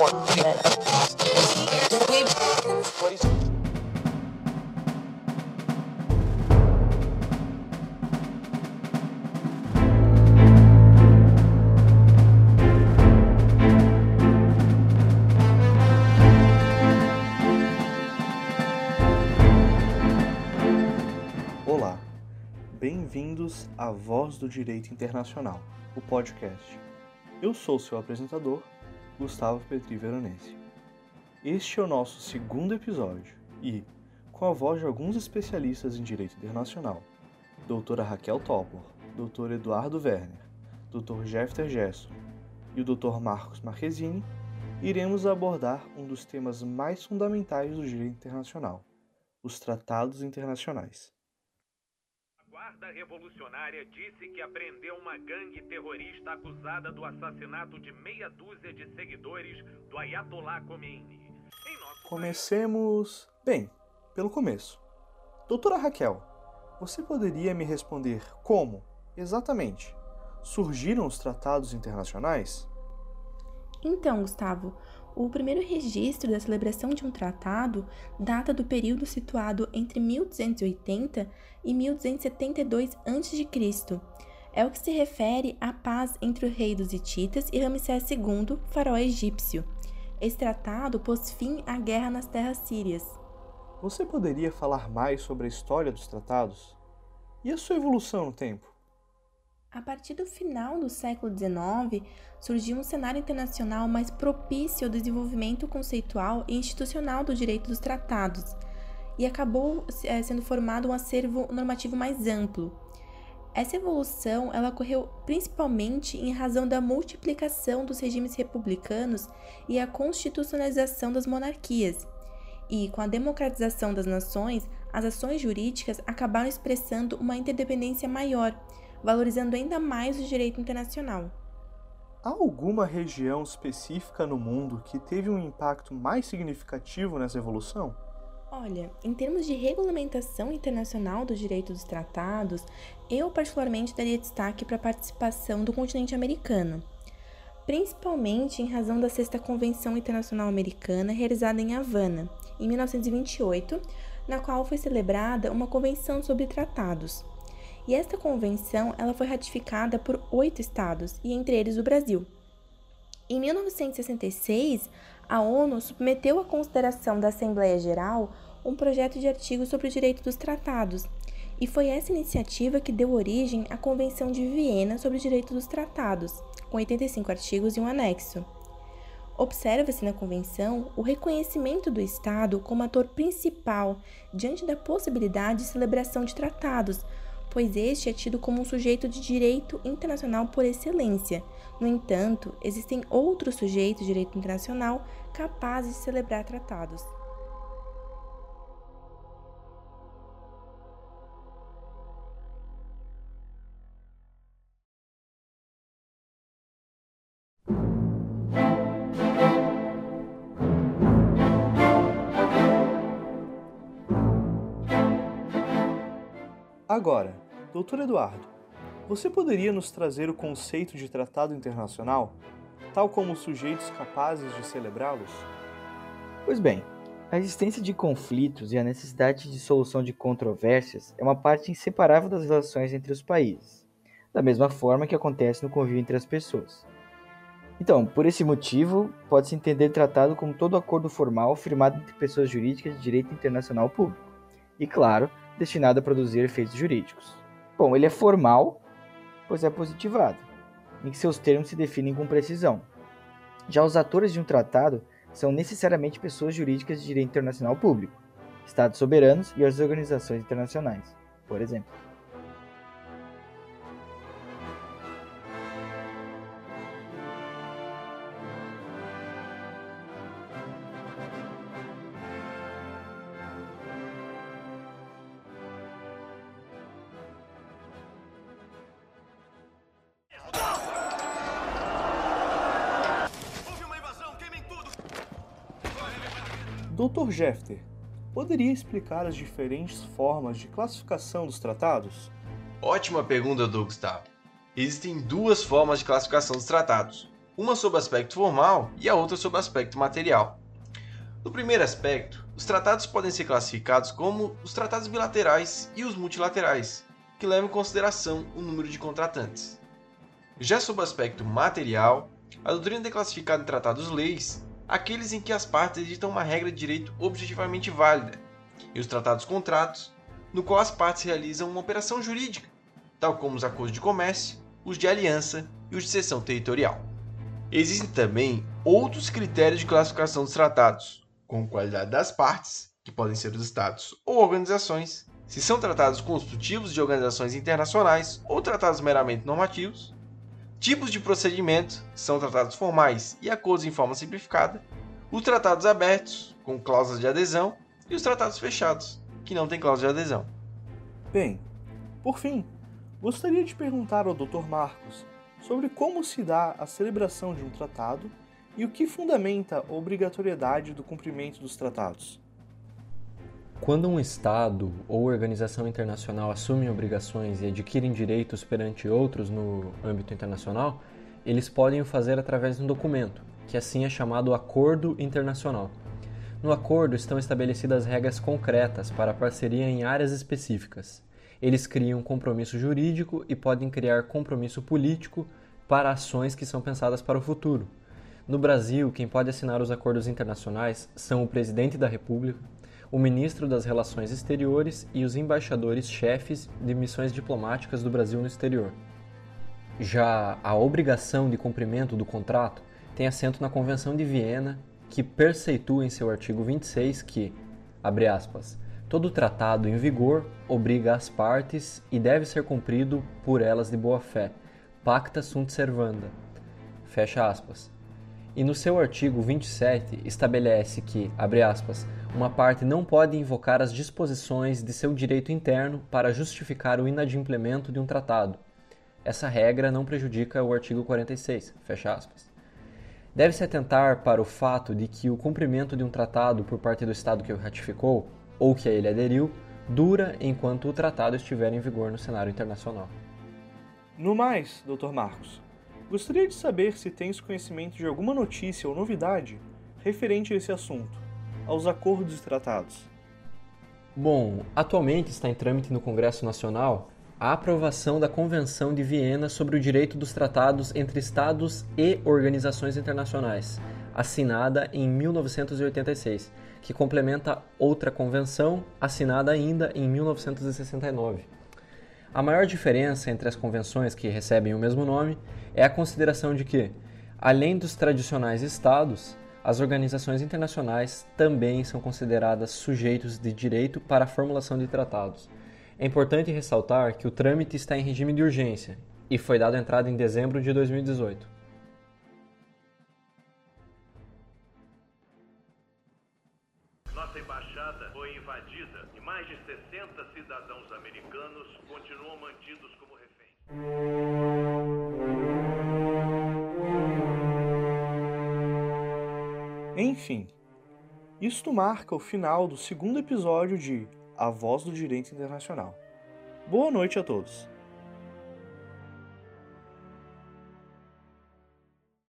Olá, bem-vindos à Voz do Direito Internacional, o podcast. Eu sou seu apresentador, Gustavo Petri Veronese. Este é o nosso segundo episódio e, com a voz de alguns especialistas em direito internacional, doutora Raquel Topor, doutor Eduardo Werner, doutor Jeffter Gesso e o doutor Marcos Marquezini, iremos abordar um dos temas mais fundamentais do direito internacional, os tratados internacionais. A Guarda Revolucionária disse que apreendeu uma gangue terrorista acusada do assassinato de meia dúzia de seguidores do Ayatollah Khomeini. Comecemos. Bem, pelo começo. Doutora Raquel, você poderia me responder como, exatamente, surgiram os tratados internacionais? Então, Gustavo, o primeiro registro da celebração de um tratado data do período situado entre 1280 e 1272 a.C. É o que se refere à paz entre o rei dos Hititas e Ramsés II, faraó egípcio. Esse tratado pôs fim à guerra nas terras sírias. Você poderia falar mais sobre a história dos tratados? E a sua evolução no tempo? A partir do final do século XIX, surgiu um cenário internacional mais propício ao desenvolvimento conceitual e institucional do direito dos tratados, e acabou eh, sendo formado um acervo normativo mais amplo. Essa evolução ela ocorreu principalmente em razão da multiplicação dos regimes republicanos e a constitucionalização das monarquias. E com a democratização das nações, as ações jurídicas acabaram expressando uma interdependência maior, valorizando ainda mais o direito internacional. Há alguma região específica no mundo que teve um impacto mais significativo nessa evolução? Olha, em termos de regulamentação internacional do direito dos tratados, eu particularmente daria destaque para a participação do continente americano, principalmente em razão da Sexta Convenção Internacional Americana realizada em Havana, em 1928, na qual foi celebrada uma convenção sobre tratados. E esta convenção ela foi ratificada por oito estados, e entre eles o Brasil. Em 1966, a ONU submeteu à consideração da Assembleia Geral um projeto de artigo sobre o direito dos tratados, e foi essa iniciativa que deu origem à Convenção de Viena sobre o direito dos tratados, com 85 artigos e um anexo. Observa-se na Convenção o reconhecimento do Estado como ator principal diante da possibilidade de celebração de tratados, pois este é tido como um sujeito de direito internacional por excelência. No entanto, existem outros sujeitos de direito internacional capazes de celebrar tratados. Agora, doutor Eduardo, você poderia nos trazer o conceito de tratado internacional, tal como sujeitos capazes de celebrá-los? Pois bem, a existência de conflitos e a necessidade de solução de controvérsias é uma parte inseparável das relações entre os países, da mesma forma que acontece no convívio entre as pessoas. Então, por esse motivo, pode-se entender tratado como todo acordo formal firmado entre pessoas jurídicas de direito internacional público. E, claro, destinado a produzir efeitos jurídicos. Bom, ele é formal, pois é positivado, em que seus termos se definem com precisão. Já os atores de um tratado são necessariamente pessoas jurídicas de direito internacional público, estados soberanos e as organizações internacionais, por exemplo. Dr. Jeffter, poderia explicar as diferentes formas de classificação dos tratados? Ótima pergunta, do Gustavo. Existem duas formas de classificação dos tratados. uma sob aspecto formal e a outra sob aspecto material. No primeiro aspecto, os tratados podem ser classificados como os tratados bilaterais e os multilaterais, que levam em consideração o número de contratantes. Já sob aspecto material, a doutrina tem classificado em tratados-leis aqueles em que as partes editam uma regra de direito objetivamente válida, e os tratados-contratos, no qual as partes realizam uma operação jurídica, tal como os acordos de comércio, os de aliança e os de cessão territorial. Existem também outros critérios de classificação dos tratados, como qualidade das partes, que podem ser os estados ou organizações, se são tratados constitutivos de organizações internacionais ou tratados meramente normativos, tipos de procedimento, são tratados formais e acordos em forma simplificada, os tratados abertos, com cláusulas de adesão, e os tratados fechados, que não têm cláusula de adesão. Bem, por fim, gostaria de perguntar ao Dr. Marcos sobre como se dá a celebração de um tratado e o que fundamenta a obrigatoriedade do cumprimento dos tratados. Quando um Estado ou organização internacional assumem obrigações e adquirem direitos perante outros no âmbito internacional, eles podem o fazer através de um documento, que assim é chamado Acordo Internacional. No acordo estão estabelecidas regras concretas para a parceria em áreas específicas. Eles criam compromisso jurídico e podem criar compromisso político para ações que são pensadas para o futuro. No Brasil, quem pode assinar os acordos internacionais são o presidente da República, o ministro das Relações Exteriores e os embaixadores-chefes de missões diplomáticas do Brasil no exterior. Já a obrigação de cumprimento do contrato tem assento na Convenção de Viena, que preceitua em seu artigo 26 que, abre aspas, todo tratado em vigor obriga as partes e deve ser cumprido por elas de boa fé, pacta sunt servanda, fecha aspas. E no seu artigo 27 estabelece que, abre aspas, uma parte não pode invocar as disposições de seu direito interno para justificar o inadimplemento de um tratado. Essa regra não prejudica o artigo 46. Fecha aspas. Deve-se atentar para o fato de que o cumprimento de um tratado por parte do Estado que o ratificou ou que a ele aderiu dura enquanto o tratado estiver em vigor no cenário internacional. No mais, Dr. Marcos, gostaria de saber se tens conhecimento de alguma notícia ou novidade referente a esse assunto aos acordos e tratados? Bom, atualmente está em trâmite no Congresso Nacional a aprovação da Convenção de Viena sobre o Direito dos Tratados entre Estados e Organizações Internacionais, assinada em 1986, que complementa outra convenção assinada ainda em 1969. A maior diferença entre as convenções que recebem o mesmo nome é a consideração de que, além dos tradicionais Estados, as organizações internacionais também são consideradas sujeitos de direito para a formulação de tratados. É importante ressaltar que o trâmite está em regime de urgência e foi dado entrada em dezembro de 2018. Nossa embaixada foi invadida e mais de 60 cidadãos americanos continuam mantidos como reféns. Enfim, isto marca o final do segundo episódio de A Voz do Direito Internacional. Boa noite a todos.